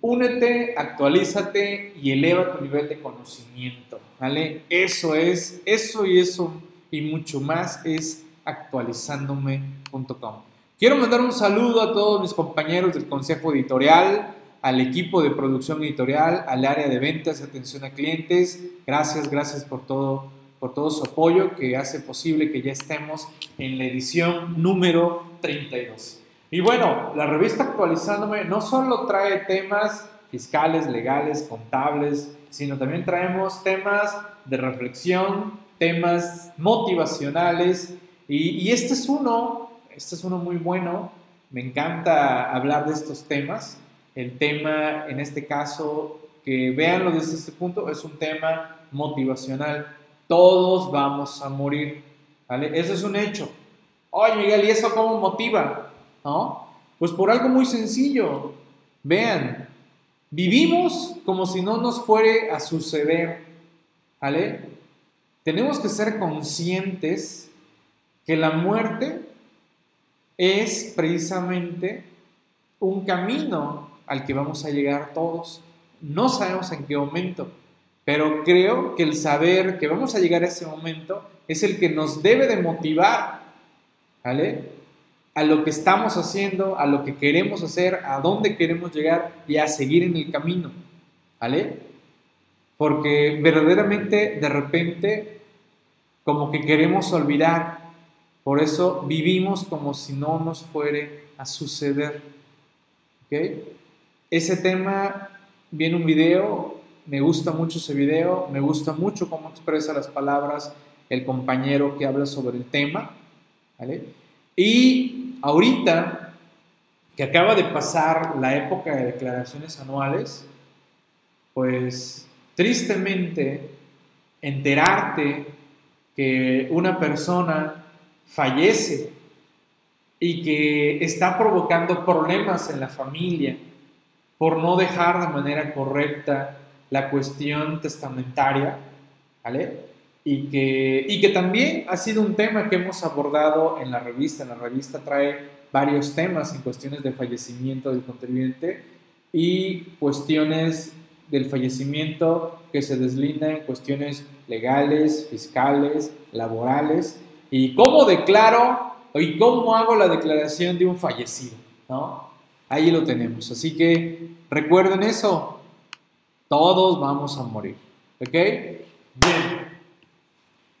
únete, actualízate y eleva tu nivel de conocimiento, ¿vale? Eso es, eso y eso y mucho más es actualizándome.com. Quiero mandar un saludo a todos mis compañeros del Consejo Editorial, al equipo de producción editorial, al área de ventas atención a clientes. Gracias, gracias por todo, por todo su apoyo que hace posible que ya estemos en la edición número 32. Y bueno, la revista Actualizándome no solo trae temas fiscales, legales, contables, sino también traemos temas de reflexión, temas motivacionales. Y, y este es uno, este es uno muy bueno. Me encanta hablar de estos temas el tema, en este caso, que veanlo desde este punto, es un tema motivacional. Todos vamos a morir, ¿vale? Eso es un hecho. Oye, Miguel, ¿y eso cómo motiva? ¿No? Pues por algo muy sencillo. Vean, vivimos como si no nos fuere a suceder, ¿vale? Tenemos que ser conscientes que la muerte es precisamente un camino al que vamos a llegar todos. No sabemos en qué momento, pero creo que el saber que vamos a llegar a ese momento es el que nos debe de motivar, ¿vale? A lo que estamos haciendo, a lo que queremos hacer, a dónde queremos llegar y a seguir en el camino, ¿vale? Porque verdaderamente de repente como que queremos olvidar, por eso vivimos como si no nos fuere a suceder. Ese tema, viene un video, me gusta mucho ese video, me gusta mucho cómo expresa las palabras el compañero que habla sobre el tema, Y ahorita que acaba de pasar la época de declaraciones anuales, pues tristemente enterarte que una persona fallece y que está provocando problemas en la familia, por no dejar de manera correcta la cuestión testamentaria, ¿vale? Y que, y que también ha sido un tema que hemos abordado en la revista. La revista trae varios temas en cuestiones de fallecimiento del contribuyente y cuestiones del fallecimiento que se deslindan en cuestiones legales, fiscales, laborales y cómo declaro y cómo hago la declaración de un fallecido, ¿no? Ahí lo tenemos. Así que recuerden eso. Todos vamos a morir. ¿Ok? Bien.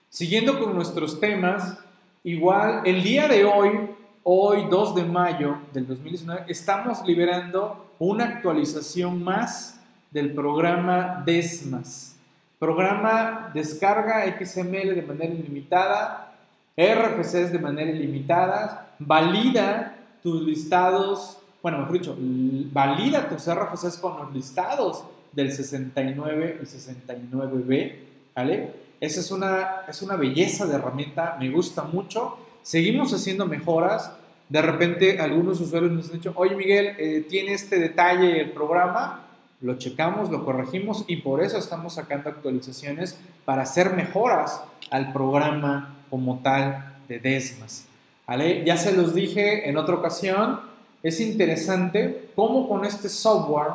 Siguiendo con nuestros temas, igual el día de hoy, hoy 2 de mayo del 2019, estamos liberando una actualización más del programa DESMAS. Programa descarga XML de manera ilimitada, RFCs de manera ilimitada, valida tus listados bueno, mejor dicho, valida tus RFCs con los listados del 69 y 69B, ¿vale? Esa es una, es una belleza de herramienta, me gusta mucho. Seguimos haciendo mejoras. De repente algunos usuarios nos han dicho, oye Miguel, eh, tiene este detalle el programa, lo checamos, lo corregimos y por eso estamos sacando actualizaciones para hacer mejoras al programa como tal de Desmas. ¿Vale? Ya se los dije en otra ocasión, es interesante cómo con este software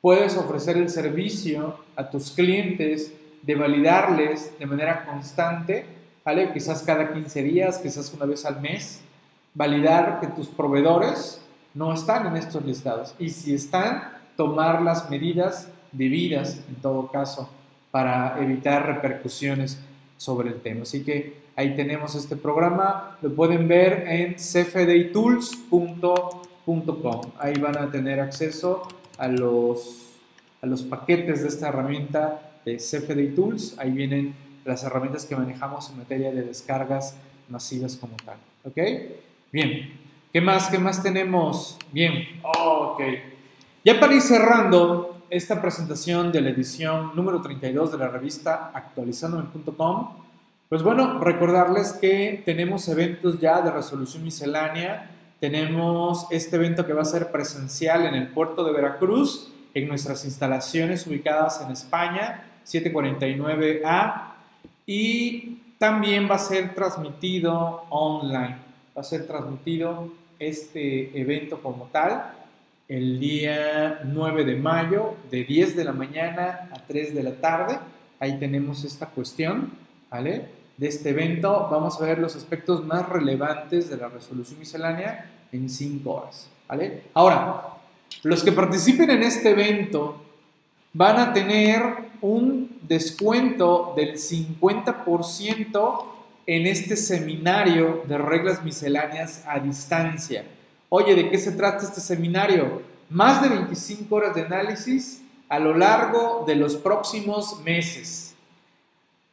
puedes ofrecer el servicio a tus clientes de validarles de manera constante, ¿vale? Quizás cada 15 días, quizás una vez al mes, validar que tus proveedores no están en estos listados y si están, tomar las medidas debidas en todo caso para evitar repercusiones sobre el tema. Así que Ahí tenemos este programa, lo pueden ver en cfdtools.com. Ahí van a tener acceso a los, a los paquetes de esta herramienta de CFD Tools. Ahí vienen las herramientas que manejamos en materia de descargas masivas como tal. ¿Ok? Bien. ¿Qué más? ¿Qué más tenemos? Bien. ok. Ya para ir cerrando esta presentación de la edición número 32 de la revista actualizandome.com, pues bueno, recordarles que tenemos eventos ya de resolución miscelánea. Tenemos este evento que va a ser presencial en el puerto de Veracruz, en nuestras instalaciones ubicadas en España, 749A. Y también va a ser transmitido online. Va a ser transmitido este evento como tal el día 9 de mayo, de 10 de la mañana a 3 de la tarde. Ahí tenemos esta cuestión, ¿vale? De este evento vamos a ver los aspectos más relevantes de la resolución miscelánea en 5 horas, ¿vale? Ahora, los que participen en este evento van a tener un descuento del 50% en este seminario de reglas misceláneas a distancia. Oye, ¿de qué se trata este seminario? Más de 25 horas de análisis a lo largo de los próximos meses.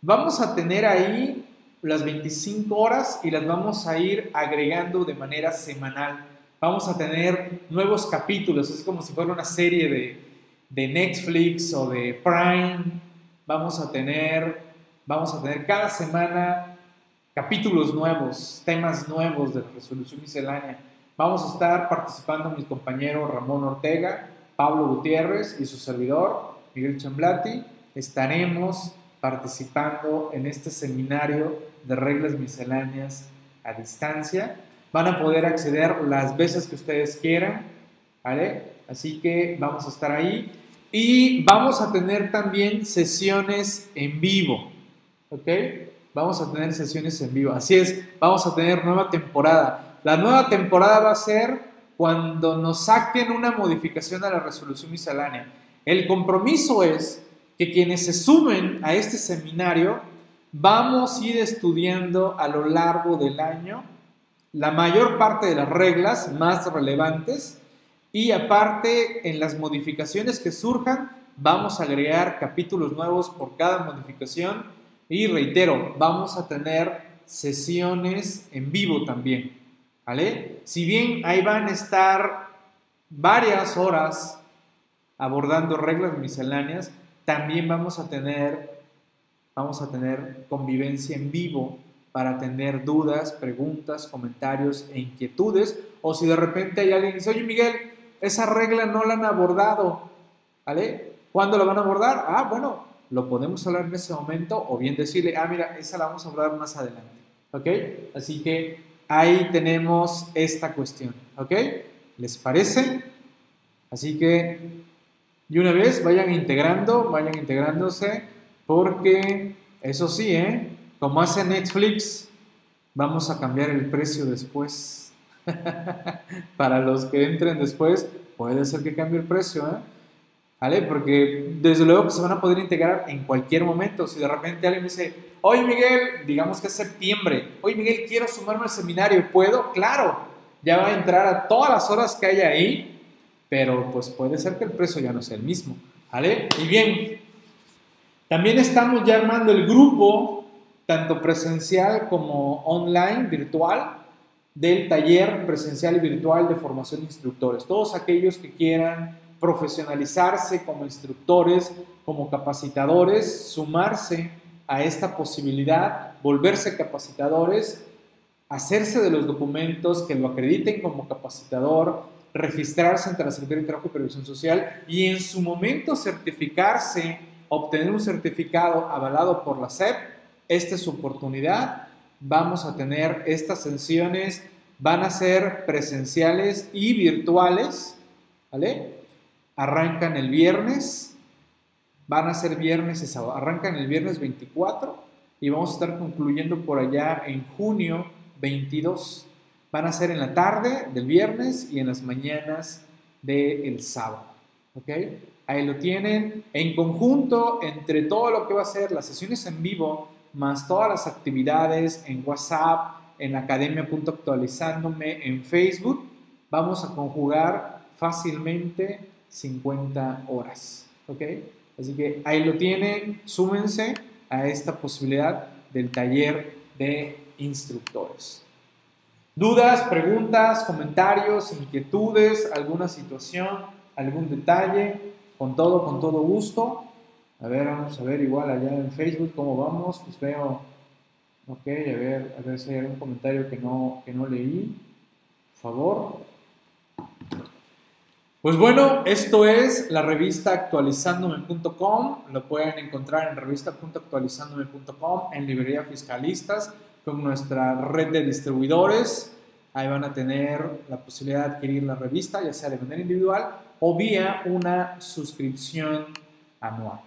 Vamos a tener ahí las 25 horas y las vamos a ir agregando de manera semanal. Vamos a tener nuevos capítulos, es como si fuera una serie de, de Netflix o de Prime. Vamos a tener, vamos a tener cada semana capítulos nuevos, temas nuevos de resolución miscelánea. Vamos a estar participando mis compañeros Ramón Ortega, Pablo Gutiérrez y su servidor, Miguel Chamblati. Estaremos participando en este seminario de reglas misceláneas a distancia. Van a poder acceder las veces que ustedes quieran, ¿vale? Así que vamos a estar ahí. Y vamos a tener también sesiones en vivo, ¿ok? Vamos a tener sesiones en vivo. Así es, vamos a tener nueva temporada. La nueva temporada va a ser cuando nos saquen una modificación a la resolución miscelánea. El compromiso es que quienes se sumen a este seminario vamos a ir estudiando a lo largo del año la mayor parte de las reglas más relevantes y aparte en las modificaciones que surjan vamos a agregar capítulos nuevos por cada modificación y reitero, vamos a tener sesiones en vivo también. ¿Vale? Si bien ahí van a estar varias horas abordando reglas misceláneas, también vamos a tener, vamos a tener convivencia en vivo para tener dudas, preguntas, comentarios e inquietudes. O si de repente hay alguien que dice, oye Miguel, esa regla no la han abordado, ¿vale? ¿Cuándo la van a abordar? Ah, bueno, lo podemos hablar en ese momento o bien decirle, ah, mira, esa la vamos a abordar más adelante, ¿ok? Así que ahí tenemos esta cuestión, ¿ok? ¿Les parece? Así que, y una vez, vayan integrando, vayan integrándose, porque eso sí, ¿eh? Como hace Netflix, vamos a cambiar el precio después. Para los que entren después, puede ser que cambie el precio, ¿eh? ¿Vale? Porque desde luego que se van a poder integrar en cualquier momento. Si de repente alguien me dice, oye Miguel, digamos que es septiembre, oye Miguel, quiero sumarme al seminario, ¿puedo? Claro, ya va a entrar a todas las horas que hay ahí, pero pues puede ser que el precio ya no sea el mismo. ¿Vale? Y bien, también estamos ya armando el grupo, tanto presencial como online, virtual, del taller presencial y virtual de formación de instructores. Todos aquellos que quieran profesionalizarse como instructores, como capacitadores, sumarse a esta posibilidad, volverse capacitadores, hacerse de los documentos que lo acrediten como capacitador, registrarse ante la Secretaría de Trabajo y Previsión Social y en su momento certificarse, obtener un certificado avalado por la SEP. Esta es su oportunidad. Vamos a tener estas sesiones, van a ser presenciales y virtuales, ¿vale? arrancan el viernes, van a ser viernes sábado, arrancan el viernes 24 y vamos a estar concluyendo por allá en junio 22. Van a ser en la tarde del viernes y en las mañanas del sábado. ¿Ok? Ahí lo tienen. En conjunto, entre todo lo que va a ser las sesiones en vivo, más todas las actividades en WhatsApp, en academia.actualizándome, en Facebook, vamos a conjugar fácilmente 50 horas. ¿Ok? Así que ahí lo tienen, súmense a esta posibilidad del taller de instructores. Dudas, preguntas, comentarios, inquietudes, alguna situación, algún detalle, con todo, con todo gusto. A ver, vamos a ver igual allá en Facebook cómo vamos. Pues veo, ok, a ver, a ver si hay algún comentario que no, que no leí. Por favor. Pues bueno, esto es la revista actualizándome.com. Lo pueden encontrar en revista.actualizándome.com, en librería fiscalistas, con nuestra red de distribuidores. Ahí van a tener la posibilidad de adquirir la revista, ya sea de manera individual o vía una suscripción anual.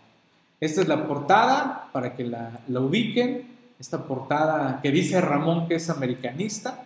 Esta es la portada para que la, la ubiquen. Esta portada que dice Ramón que es americanista.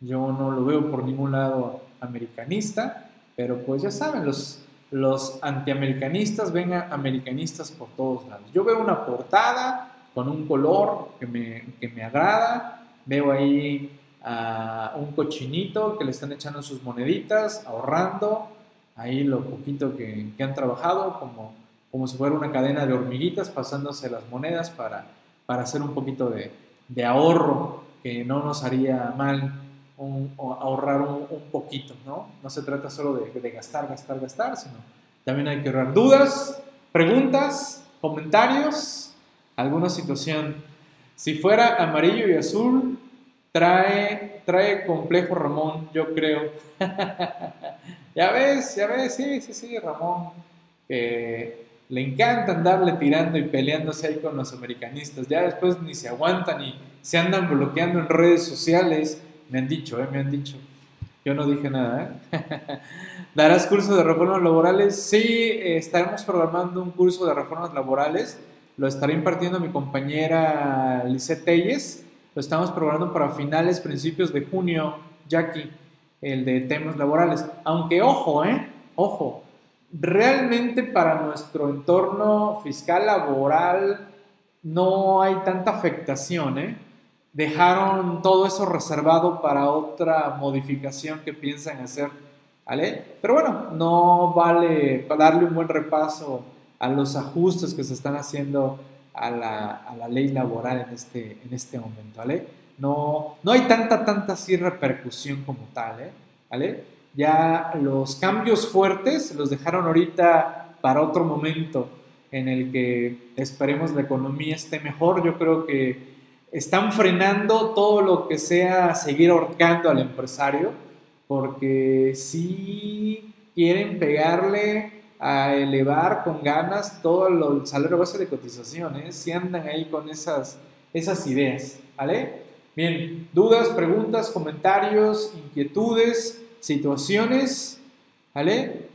Yo no lo veo por ningún lado americanista, pero pues ya saben, los, los antiamericanistas ven a americanistas por todos lados. Yo veo una portada con un color que me, que me agrada, veo ahí a un cochinito que le están echando sus moneditas, ahorrando ahí lo poquito que, han trabajado, como, como si fuera una cadena de hormiguitas pasándose las monedas para, para hacer un poquito de, de ahorro que no nos haría mal ahorrar un, poquito, ¿no? No se trata solo de, de, gastar, gastar, gastar, sino también hay que ahorrar dudas, preguntas, comentarios, alguna situación. Si fuera amarillo y azul, Trae, trae complejo Ramón, yo creo. ya ves, ya ves, sí, sí, sí, Ramón, que le encanta andarle tirando y peleándose ahí con los americanistas. Ya después ni se aguantan y se andan bloqueando en redes sociales. Me han dicho, eh, me han dicho. Yo no dije nada. ¿eh? ¿Darás curso de reformas laborales? Sí, eh, estaremos programando un curso de reformas laborales. Lo estará impartiendo mi compañera Lisette Telles lo estamos programando para finales, principios de junio, Jackie, el de temas laborales. Aunque ojo, ¿eh? Ojo, realmente para nuestro entorno fiscal laboral no hay tanta afectación, ¿eh? Dejaron todo eso reservado para otra modificación que piensan hacer. Pero bueno, no vale darle un buen repaso a los ajustes que se están haciendo a la, ley laboral en este, en este momento, ¿vale? No, no hay tanta, tanta así repercusión como tal, ¿eh? ¿vale? Ya los cambios fuertes los dejaron ahorita para otro momento en el que esperemos la economía esté mejor. Yo creo que están frenando todo lo que sea seguir ahorcando al empresario, porque si quieren pegarle a elevar con ganas todo el salario base de cotizaciones, si andan ahí con esas, esas ideas, ¿vale? Bien, dudas, preguntas, comentarios, inquietudes, situaciones, ¿vale?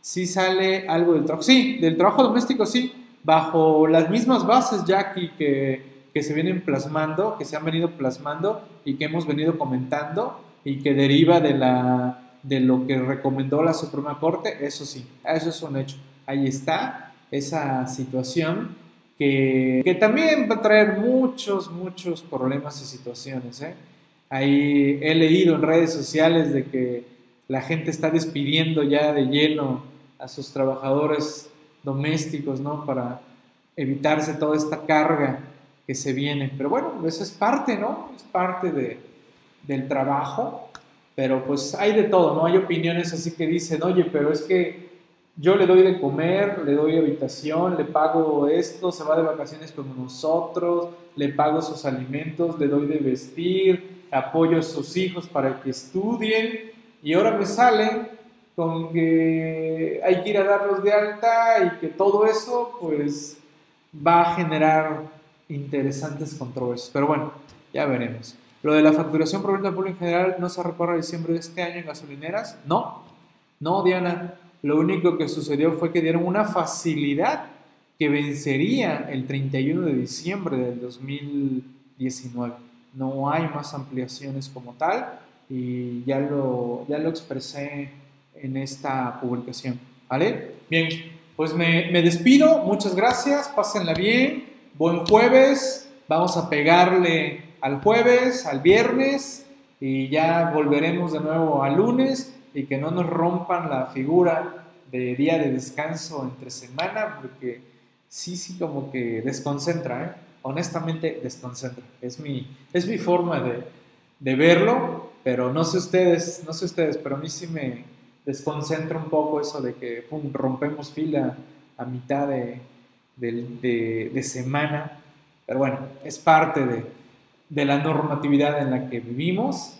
Si sale algo del trabajo, sí, del trabajo doméstico, sí, bajo las mismas bases, Jackie, que, que se vienen plasmando, que se han venido plasmando y que hemos venido comentando y que deriva de la de lo que recomendó la Suprema Corte, eso sí, eso es un hecho. Ahí está esa situación que, que también va a traer muchos, muchos problemas y situaciones. ¿eh? Ahí he leído en redes sociales de que la gente está despidiendo ya de lleno a sus trabajadores domésticos, ¿no? Para evitarse toda esta carga que se viene. Pero bueno, eso es parte, ¿no? Es parte de, del trabajo pero pues hay de todo, ¿no? Hay opiniones así que dicen, oye, pero es que yo le doy de comer, le doy habitación, le pago esto, se va de vacaciones con nosotros, le pago sus alimentos, le doy de vestir, apoyo a sus hijos para que estudien y ahora me sale con que hay que ir a darlos de alta y que todo eso pues va a generar interesantes controversias. Pero bueno, ya veremos. Lo de la facturación por venta pública en general no se recorre a diciembre de este año en gasolineras. No, no, Diana. Lo único que sucedió fue que dieron una facilidad que vencería el 31 de diciembre del 2019. No hay más ampliaciones como tal y ya lo, ya lo expresé en esta publicación. ¿Vale? Bien, pues me, me despido. Muchas gracias. Pásenla bien. Buen jueves. Vamos a pegarle al jueves, al viernes y ya volveremos de nuevo al lunes y que no nos rompan la figura de día de descanso entre semana porque sí, sí como que desconcentra, ¿eh? honestamente desconcentra. Es mi, es mi forma de, de verlo, pero no sé ustedes, no sé ustedes, pero a mí sí me desconcentra un poco eso de que rompemos fila a mitad de, de, de semana. Pero bueno, es parte de, de la normatividad en la que vivimos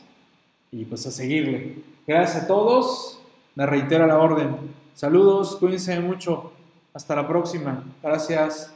y pues a seguirle. Gracias a todos, me reitero la orden. Saludos, cuídense mucho, hasta la próxima. Gracias.